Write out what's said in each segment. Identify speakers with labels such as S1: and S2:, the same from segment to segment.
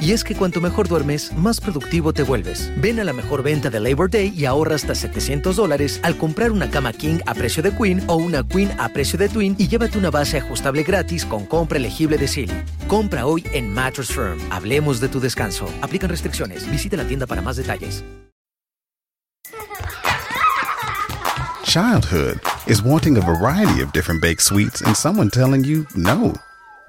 S1: Y es que cuanto mejor duermes, más productivo te vuelves. Ven a la mejor venta de Labor Day y ahorra hasta 700 dólares al comprar una cama King a precio de Queen o una Queen a precio de Twin y llévate una base ajustable gratis con compra elegible de Silly. Compra hoy en Mattress Firm. Hablemos de tu descanso. Aplican restricciones. Visita la tienda para más detalles.
S2: Childhood is wanting a variety of different baked sweets and someone telling you no.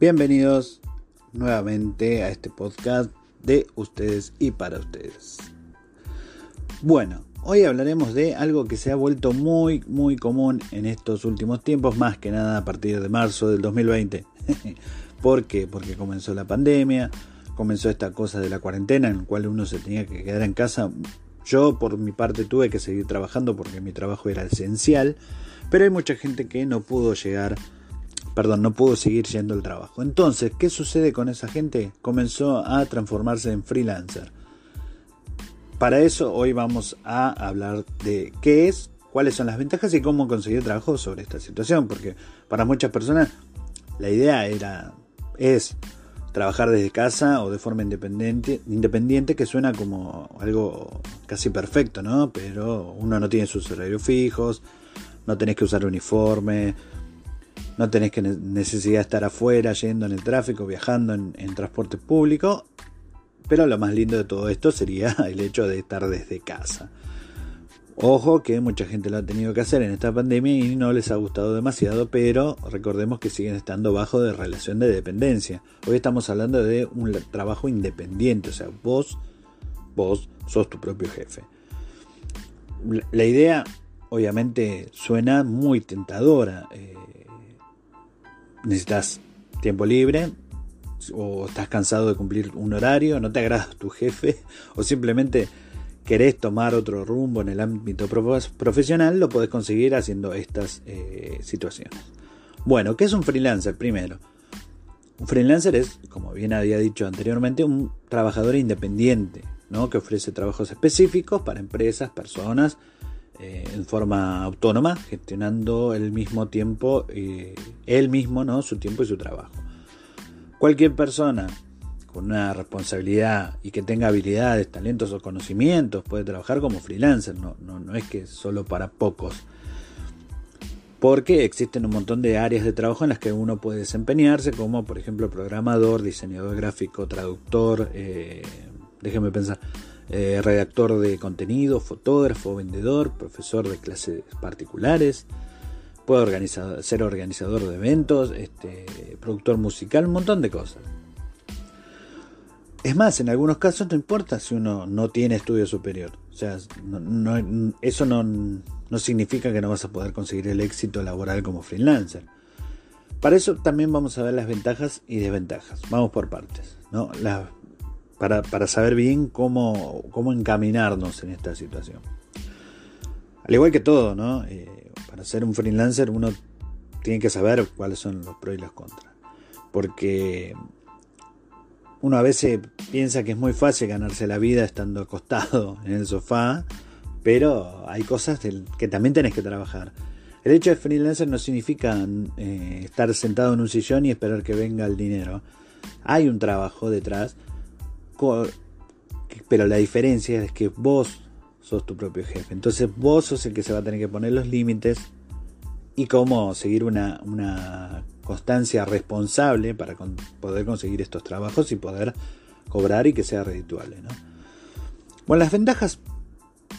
S3: Bienvenidos nuevamente a este podcast de ustedes y para ustedes. Bueno, hoy hablaremos de algo que se ha vuelto muy muy común en estos últimos tiempos, más que nada a partir de marzo del 2020. ¿Por qué? Porque comenzó la pandemia, comenzó esta cosa de la cuarentena en la cual uno se tenía que quedar en casa. Yo por mi parte tuve que seguir trabajando porque mi trabajo era esencial, pero hay mucha gente que no pudo llegar perdón, no pudo seguir yendo al trabajo. Entonces, ¿qué sucede con esa gente? Comenzó a transformarse en freelancer. Para eso hoy vamos a hablar de qué es, cuáles son las ventajas y cómo conseguir trabajo sobre esta situación, porque para muchas personas la idea era es trabajar desde casa o de forma independiente, independiente que suena como algo casi perfecto, ¿no? Pero uno no tiene sus horarios fijos, no tenés que usar uniforme, no tenés que necesidad de estar afuera, yendo en el tráfico, viajando en, transporte público. Pero lo más lindo de todo esto sería el hecho de estar desde casa. Ojo que mucha gente lo ha tenido que hacer en esta pandemia y no les ha gustado demasiado, pero recordemos que siguen estando bajo de relación de dependencia. Hoy estamos hablando de un trabajo independiente, o sea, vos, vos sos tu propio jefe. La idea obviamente suena muy tentadora. Eh, necesitas tiempo libre o estás cansado de cumplir un horario, no te agrada tu jefe o simplemente querés tomar otro rumbo en el ámbito profesional, lo podés conseguir haciendo estas eh, situaciones. Bueno, ¿qué es un freelancer primero? Un freelancer es, como bien había dicho anteriormente, un trabajador independiente, ¿no? que ofrece trabajos específicos para empresas, personas, eh, en forma autónoma, gestionando el mismo tiempo, eh, él mismo, ¿no? su tiempo y su trabajo. Cualquier persona con una responsabilidad y que tenga habilidades, talentos o conocimientos puede trabajar como freelancer, no, no, no es que solo para pocos. Porque existen un montón de áreas de trabajo en las que uno puede desempeñarse, como por ejemplo programador, diseñador gráfico, traductor, eh, déjeme pensar, eh, redactor de contenido, fotógrafo, vendedor, profesor de clases particulares, puede ser organizador de eventos, este, productor musical, un montón de cosas. Es más, en algunos casos no importa si uno no tiene estudio superior. O sea, eso no, no significa que no vas a poder conseguir el éxito laboral como freelancer. Para eso también vamos a ver las ventajas y desventajas. Vamos por partes. ¿no? Las para, saber bien cómo, cómo, encaminarnos en esta situación. Al igual que todo, ¿no? Eh, para ser un freelancer uno tiene que saber cuáles son los pros y los contras. Porque uno a veces piensa que es muy fácil ganarse la vida estando acostado en el sofá, pero hay cosas que también tenés que trabajar. El hecho de freelancer no significa eh, estar sentado en un sillón y esperar que venga el dinero. Hay un trabajo detrás pero la diferencia es que vos sos tu propio jefe. Entonces vos sos el que se va a tener que poner los límites y cómo seguir una, constancia responsable para poder conseguir estos trabajos y poder cobrar y que sea redituable. ¿no? Bueno, las ventajas,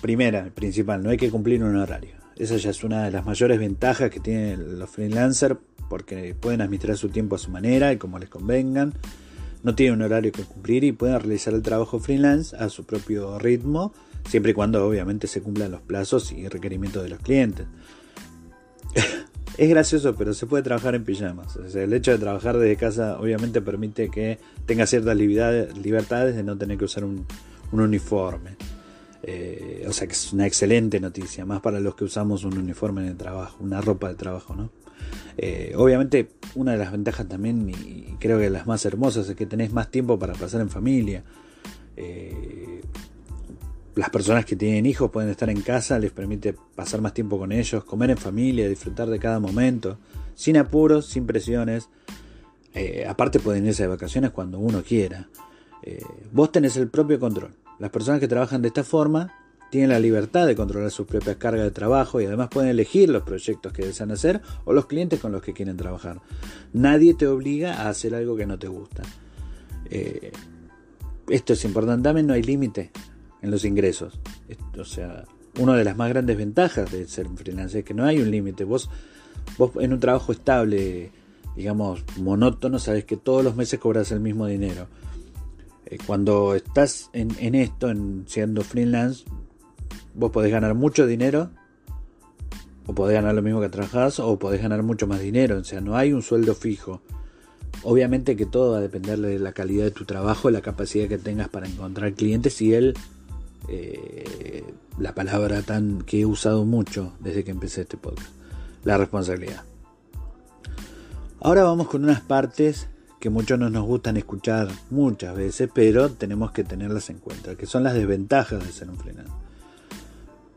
S3: primera, principal, no hay que cumplir un horario. Esa ya es una de las mayores ventajas que tienen los freelancers porque pueden administrar su tiempo a su manera y como les convengan. No tienen un horario que cumplir y pueden realizar el trabajo freelance a su propio ritmo, siempre y cuando obviamente se cumplan los plazos y requerimientos de los clientes. es gracioso, pero se puede trabajar en pijamas. el hecho de trabajar desde casa obviamente permite que tenga ciertas libertades de no tener que usar un, uniforme. Eh, o sea que es una excelente noticia, más para los que usamos un uniforme el trabajo, una ropa de trabajo, ¿no? Eh, obviamente, una de las ventajas también, y creo que las más hermosas, es que tenés más tiempo para pasar en familia. Eh, las personas que tienen hijos pueden estar en casa, les permite pasar más tiempo con ellos, comer en familia, disfrutar de cada momento, sin apuros, sin presiones. Eh, aparte pueden irse de vacaciones cuando uno quiera. vos tenés el propio control. Las personas que trabajan de esta forma tienen la libertad de controlar sus propias cargas de trabajo y además pueden elegir los proyectos que desean hacer o los clientes con los que quieren trabajar. Nadie te obliga a hacer algo que no te gusta. Eh, esto es importante, también no hay límite en los ingresos. o sea, una de las más grandes ventajas de ser freelancer es que no hay un límite. Vos, vos en un trabajo estable, digamos, monótono, sabes que todos los meses cobras el mismo dinero. Eh, cuando estás en, en esto, en siendo freelance, vos podés ganar mucho dinero, o podés ganar lo mismo que trabajás, o podés ganar mucho más dinero. O sea, no hay un sueldo fijo. Obviamente que todo va a depender de la calidad de tu trabajo, la capacidad que tengas para encontrar clientes y el, eh, la palabra tan que he usado mucho desde que empecé este podcast, la responsabilidad. Ahora vamos con unas partes que muchos no nos gustan escuchar muchas veces, pero tenemos que tenerlas en cuenta, que son las desventajas de ser un freelance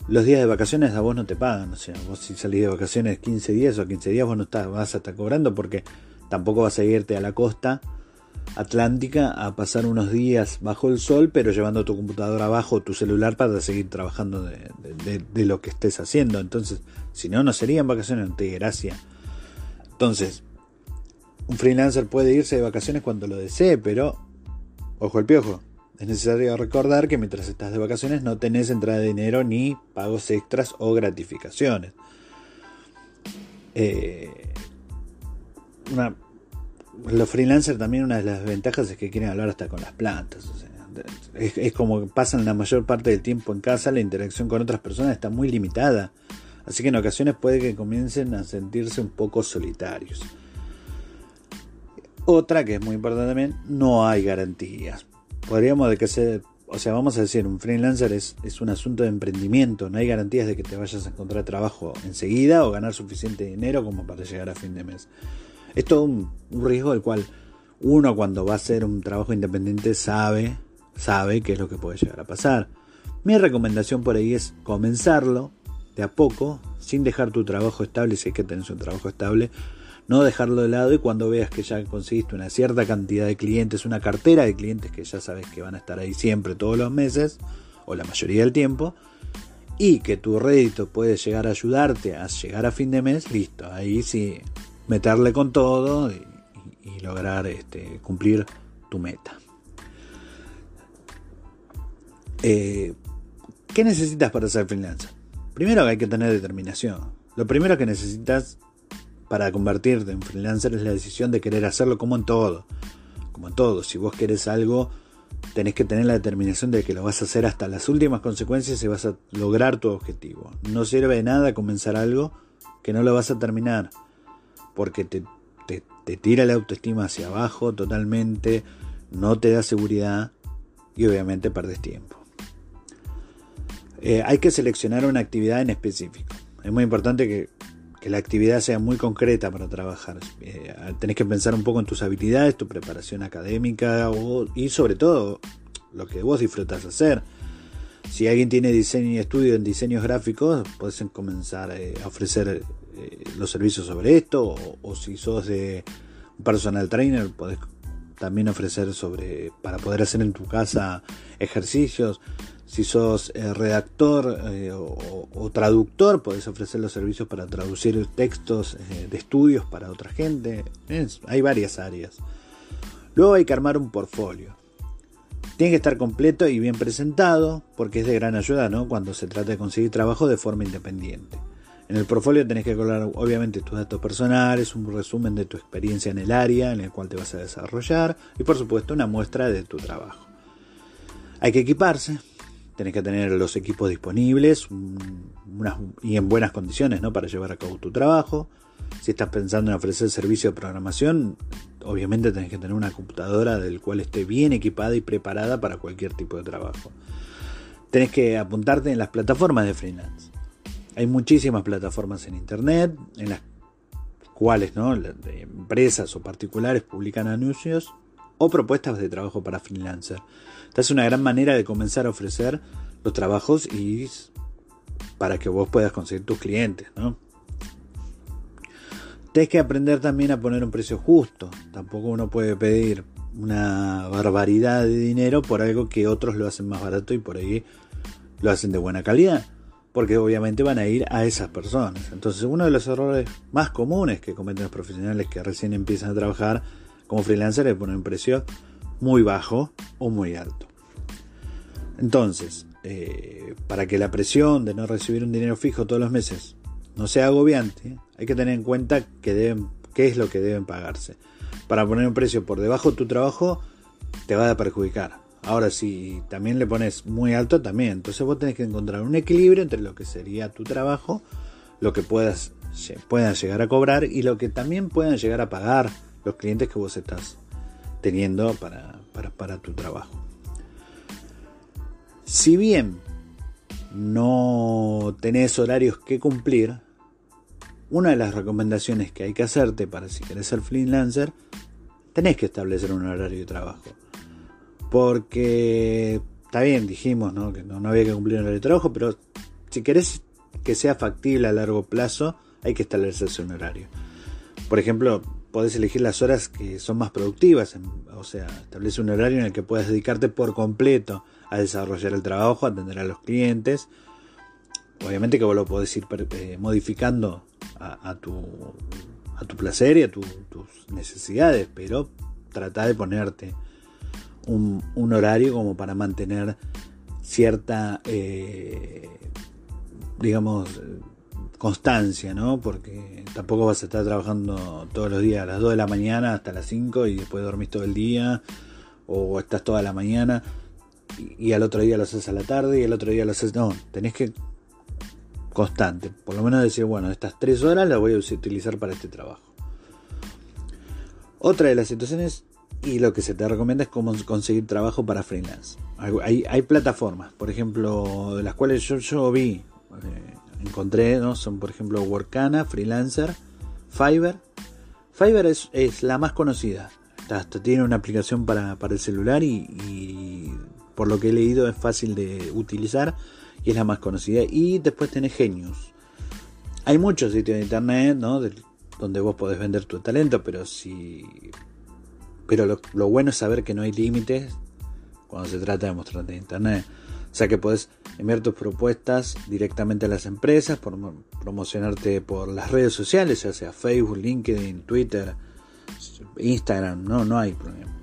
S3: los días de vacaciones a vos no te pagan. O sea, vos si salís de vacaciones 15 días o 15 días vos no estás, vas a estar cobrando porque tampoco vas a irte a la costa atlántica a pasar unos días bajo el sol, pero llevando tu computadora abajo, tu celular para seguir trabajando de, lo que estés haciendo. Entonces, si no, no serían vacaciones, no te gracia. Entonces, un freelancer puede irse de vacaciones cuando lo desee, pero ojo el piojo. Es necesario recordar que mientras estás de vacaciones no tenés entrada de dinero ni pagos extras o gratificaciones. Eh, los freelancers también una de las ventajas es que quieren hablar hasta con las plantas. es, es, como que pasan la mayor parte del tiempo en casa, la interacción con otras personas está muy limitada. Así que en ocasiones puede que comiencen a sentirse un poco solitarios. Otra que es muy importante también, no hay garantías podríamos de que o sea, vamos a decir, un freelancer es, es, un asunto de emprendimiento, no hay garantías de que te vayas a encontrar trabajo enseguida o ganar suficiente dinero como para llegar a fin de mes. Es todo un, riesgo del cual uno cuando va a hacer un trabajo independiente sabe, sabe qué es lo que puede llegar a pasar. Mi recomendación por ahí es comenzarlo de a poco, sin dejar tu trabajo estable, si es que tenés un trabajo estable, no dejarlo de lado y cuando veas que ya conseguiste una cierta cantidad de clientes, una cartera de clientes que ya sabes que van a estar ahí siempre todos los meses o la mayoría del tiempo y que tu rédito puede llegar a ayudarte a llegar a fin de mes, listo, ahí sí meterle con todo y, lograr este, cumplir tu meta. Eh, ¿Qué necesitas para ser freelancer? Primero hay que tener determinación. Lo primero que necesitas para convertirte en freelancer es la decisión de querer hacerlo como en todo. Como en todo, si vos querés algo, tenés que tener la determinación de que lo vas a hacer hasta las últimas consecuencias y vas a lograr tu objetivo. No sirve de nada comenzar algo que no lo vas a terminar, porque te, tira la autoestima hacia abajo totalmente, no te da seguridad y obviamente perdes tiempo. Eh, hay que seleccionar una actividad en específico. Es muy importante que que la actividad sea muy concreta para trabajar. Eh, tenés que pensar un poco en tus habilidades, tu preparación académica y sobre todo lo que vos disfrutas hacer. Si alguien tiene diseño y estudio en diseños gráficos, puedes comenzar eh, a ofrecer eh, los servicios sobre esto. O, si sos de personal trainer, podés también ofrecer sobre para poder hacer en tu casa ejercicios. Si sos eh, redactor eh, o, traductor, podés ofrecer los servicios para traducir textos eh, de estudios para otra gente. hay varias áreas. Luego hay que armar un portfolio. Tiene que estar completo y bien presentado, porque es de gran ayuda ¿no? cuando se trata de conseguir trabajo de forma independiente. En el portfolio tenés que colar obviamente tus datos personales, un resumen de tu experiencia en el área en el cual te vas a desarrollar y por supuesto una muestra de tu trabajo. Hay que equiparse, tenés que tener los equipos disponibles y en buenas condiciones ¿no? para llevar a cabo tu trabajo. Si estás pensando en ofrecer servicio de programación, obviamente tenés que tener una computadora del cual esté bien equipada y preparada para cualquier tipo de trabajo. Tenés que apuntarte en las plataformas de freelance. Hay muchísimas plataformas en Internet en las cuales ¿no? empresas o particulares publican anuncios o propuestas de trabajo para freelancer. Esta es una gran manera de comenzar a ofrecer los trabajos y para que vos puedas conseguir tus clientes. ¿no? Tienes que aprender también a poner un precio justo. Tampoco uno puede pedir una barbaridad de dinero por algo que otros lo hacen más barato y por ahí lo hacen de buena calidad porque obviamente van a ir a esas personas. Entonces uno de los errores más comunes que cometen los profesionales que recién empiezan a trabajar como freelancer es poner un precio muy bajo o muy alto. Entonces, eh, para que la presión de no recibir un dinero fijo todos los meses no sea agobiante, hay que tener en cuenta que qué es lo que deben pagarse. Para poner un precio por debajo de tu trabajo te va a perjudicar. Ahora, si también le pones muy alto, también. Entonces vos tenés que encontrar un equilibrio entre lo que sería tu trabajo, lo que puedas, puedan llegar a cobrar y lo que también puedan llegar a pagar los clientes que vos estás teniendo para, para tu trabajo. Si bien no tenés horarios que cumplir, una de las recomendaciones que hay que hacerte para si querés ser freelancer, tenés que establecer un horario de trabajo. Porque está bien, dijimos ¿no? que no, había que cumplir el de trabajo, pero si querés que sea factible a largo plazo, hay que establecerse un horario. Por ejemplo, podés elegir las horas que son más productivas, o sea, establece un horario en el que puedas dedicarte por completo a desarrollar el trabajo, a atender a los clientes. Obviamente que vos lo podés ir eh, modificando a, tu, a tu placer y a tus necesidades, pero trata de ponerte un, horario como para mantener cierta, eh, digamos, constancia, ¿no? Porque tampoco vas a estar trabajando todos los días a las 2 de la mañana hasta las 5 y después dormís todo el día, o estás toda la mañana y, al otro día lo haces a la tarde y al otro día lo haces. No, tenés que constante, por lo menos decir, bueno, estas 3 horas las voy a utilizar para este trabajo. Otra de las situaciones y lo que se te recomienda es cómo conseguir trabajo para freelance. Hay, hay plataformas, por ejemplo, de las cuales yo, vi, eh, encontré, ¿no? son por ejemplo Workana, Freelancer, Fiverr. Fiverr es, es la más conocida. Hasta tiene una aplicación para, para el celular y, por lo que he leído es fácil de utilizar y es la más conocida. Y después tenés Genius. Hay muchos sitios de internet ¿no? donde vos podés vender tu talento, pero si pero lo, bueno es saber que no hay límites cuando se trata de mostrarte en internet. O sea que puedes enviar tus propuestas directamente a las empresas, promocionarte por las redes sociales, ya sea Facebook, LinkedIn, Twitter, Instagram, no, no hay problema.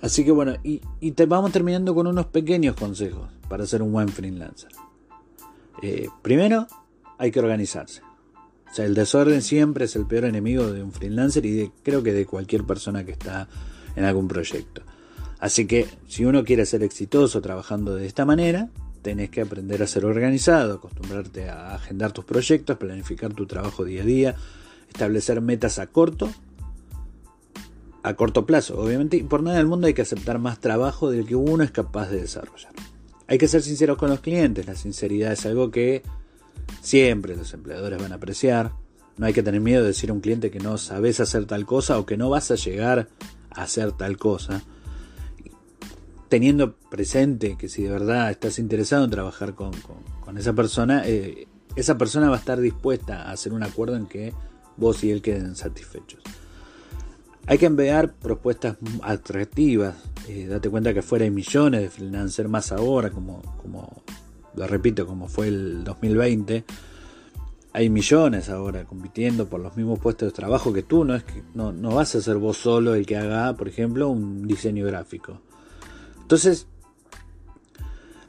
S3: Así que bueno, y, te vamos terminando con unos pequeños consejos para ser un buen freelancer. Eh, primero, hay que organizarse. O sea, el desorden siempre es el peor enemigo de un freelancer y de, creo que de cualquier persona que está en algún proyecto. Así que si uno quiere ser exitoso trabajando de esta manera, tenés que aprender a ser organizado, acostumbrarte a agendar tus proyectos, planificar tu trabajo día a día, establecer metas a corto, a corto plazo, obviamente, y por nada del mundo hay que aceptar más trabajo del que uno es capaz de desarrollar. Hay que ser sinceros con los clientes, la sinceridad es algo que Siempre los empleadores van a apreciar. No hay que tener miedo de decir a un cliente que no sabes hacer tal cosa o que no vas a llegar a hacer tal cosa. Teniendo presente que si de verdad estás interesado en trabajar con, esa persona, eh, esa persona va a estar dispuesta a hacer un acuerdo en que vos y él queden satisfechos. Hay que enviar propuestas atractivas. Eh, date cuenta que fuera hay millones de freelancers, más ahora, como, como lo repito, como fue el 2020. Hay millones ahora compitiendo por los mismos puestos de trabajo que tú. No, es que, no, no vas a ser vos solo el que haga, por ejemplo, un diseño gráfico. Entonces,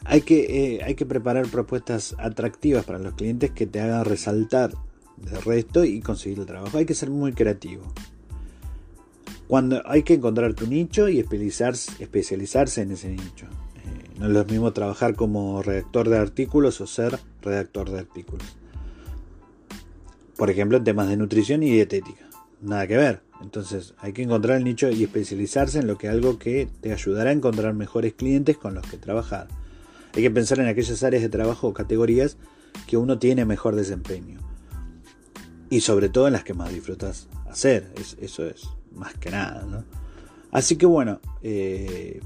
S3: hay que, eh, hay que preparar propuestas atractivas para los clientes que te hagan resaltar del resto y conseguir el trabajo. Hay que ser muy creativo. Cuando hay que encontrar tu nicho y especializarse, en ese nicho. Eh, no es lo mismo trabajar como redactor de artículos o ser redactor de artículos. Por ejemplo, en temas de nutrición y dietética. Nada que ver. Entonces hay que encontrar el nicho y especializarse en lo que algo que te ayudará a encontrar mejores clientes con los que trabajar. Hay que pensar en aquellas áreas de trabajo o categorías que uno tiene mejor desempeño. Y sobre todo en las que más disfrutas hacer. eso es más que nada. Así que bueno, eh,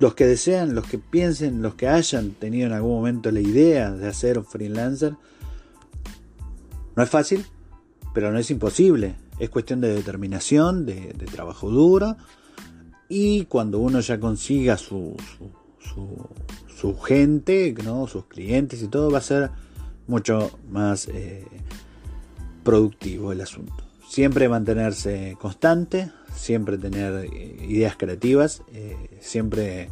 S3: los que desean, los que piensen, los que hayan tenido en algún momento la idea de hacer un freelancer, no es fácil, pero no es imposible. Es cuestión de determinación, de, trabajo duro. Y cuando uno ya consiga su, su, gente, ¿no? sus clientes y todo, va a ser mucho más eh, productivo el asunto. Siempre mantenerse constante, siempre tener eh, ideas creativas, eh, siempre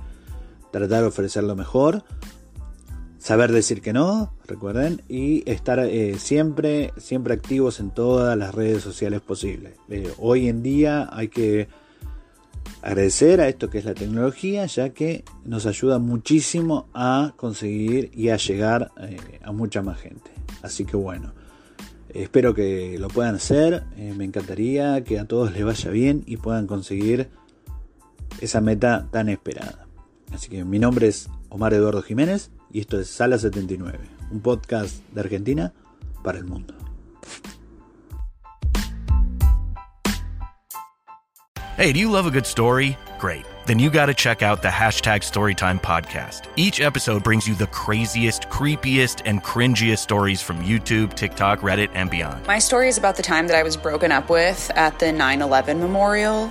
S3: tratar de ofrecer lo mejor, saber decir que no, recuerden, y estar eh, siempre, siempre activos en todas las redes sociales posibles. hoy en día hay que agradecer a esto que es la tecnología, ya que nos ayuda muchísimo a conseguir y a llegar a mucha más gente. Así que bueno. Espero que lo puedan hacer, eh, me encantaría que a todos les vaya bien y puedan conseguir esa meta tan esperada. Así que mi nombre es Omar Eduardo Jiménez y esto es Sala 79, un podcast de Argentina para el mundo.
S4: Hey, do you love a good story? Great. then you got to check out the hashtag Storytime podcast. Each episode brings you the craziest, creepiest, and cringiest stories from YouTube, TikTok, Reddit, and beyond.
S5: My story is about the time that I was broken up with at the 9 11 memorial.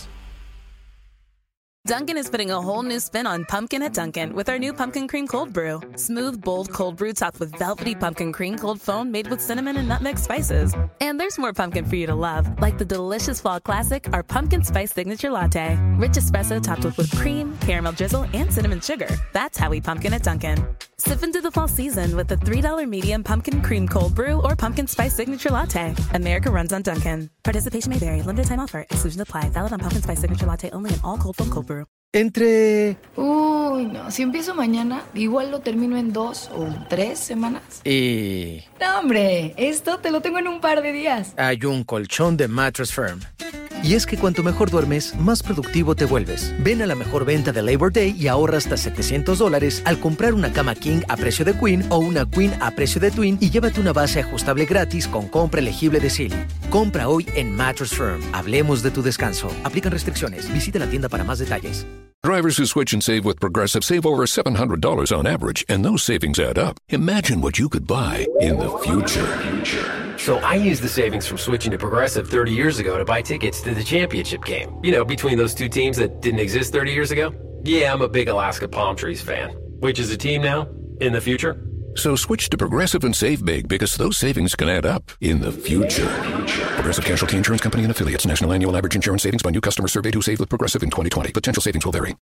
S6: Dunkin' is putting a whole new spin on pumpkin at Dunkin' with our new pumpkin cream cold brew. Smooth, bold cold brew topped with velvety pumpkin cream cold foam made with cinnamon and nutmeg spices. And there's more pumpkin for you to love, like the delicious fall classic, our pumpkin spice signature latte. Rich espresso topped with whipped cream, caramel drizzle, and cinnamon sugar. That's how we pumpkin at Dunkin'. Sip into the fall season with the $3 medium pumpkin cream cold brew or pumpkin spice signature latte. America runs on Dunkin'. Participation may vary. Limited time offer. Exclusion apply. Valid on pumpkin spice signature latte only in all cold foam cold brew.
S7: Entre... Uy, no. Si empiezo mañana, igual lo termino en dos o tres semanas.
S1: Y...
S7: No, hombre. Esto te lo tengo en un par de días.
S1: Hay un colchón de Mattress Firm. Y es que cuanto mejor duermes, más productivo te vuelves. Ven a la mejor venta de Labor Day y ahorra hasta 700 dólares al comprar una cama King a precio de Queen o una Queen a precio de Twin y llévate una base ajustable gratis con compra elegible de Silly. Compra hoy en Mattress Firm. Hablemos de tu descanso. Aplican restricciones. Visita la tienda para más detalles.
S8: Drivers who switch and save with Progressive save over $700 on average, and those savings add up. Imagine what you could buy in the future.
S9: So I used the savings from switching to Progressive 30 years ago to buy tickets to the championship game. You know, between those two teams that didn't exist 30 years ago. Yeah, I'm a big Alaska Palm Trees fan. Which is a team now? In the future?
S8: So switch to Progressive and save big because those savings can add up in the future. Progressive Casualty Insurance Company and affiliates. National annual average insurance savings by new customer surveyed who saved with Progressive in 2020. Potential savings will vary.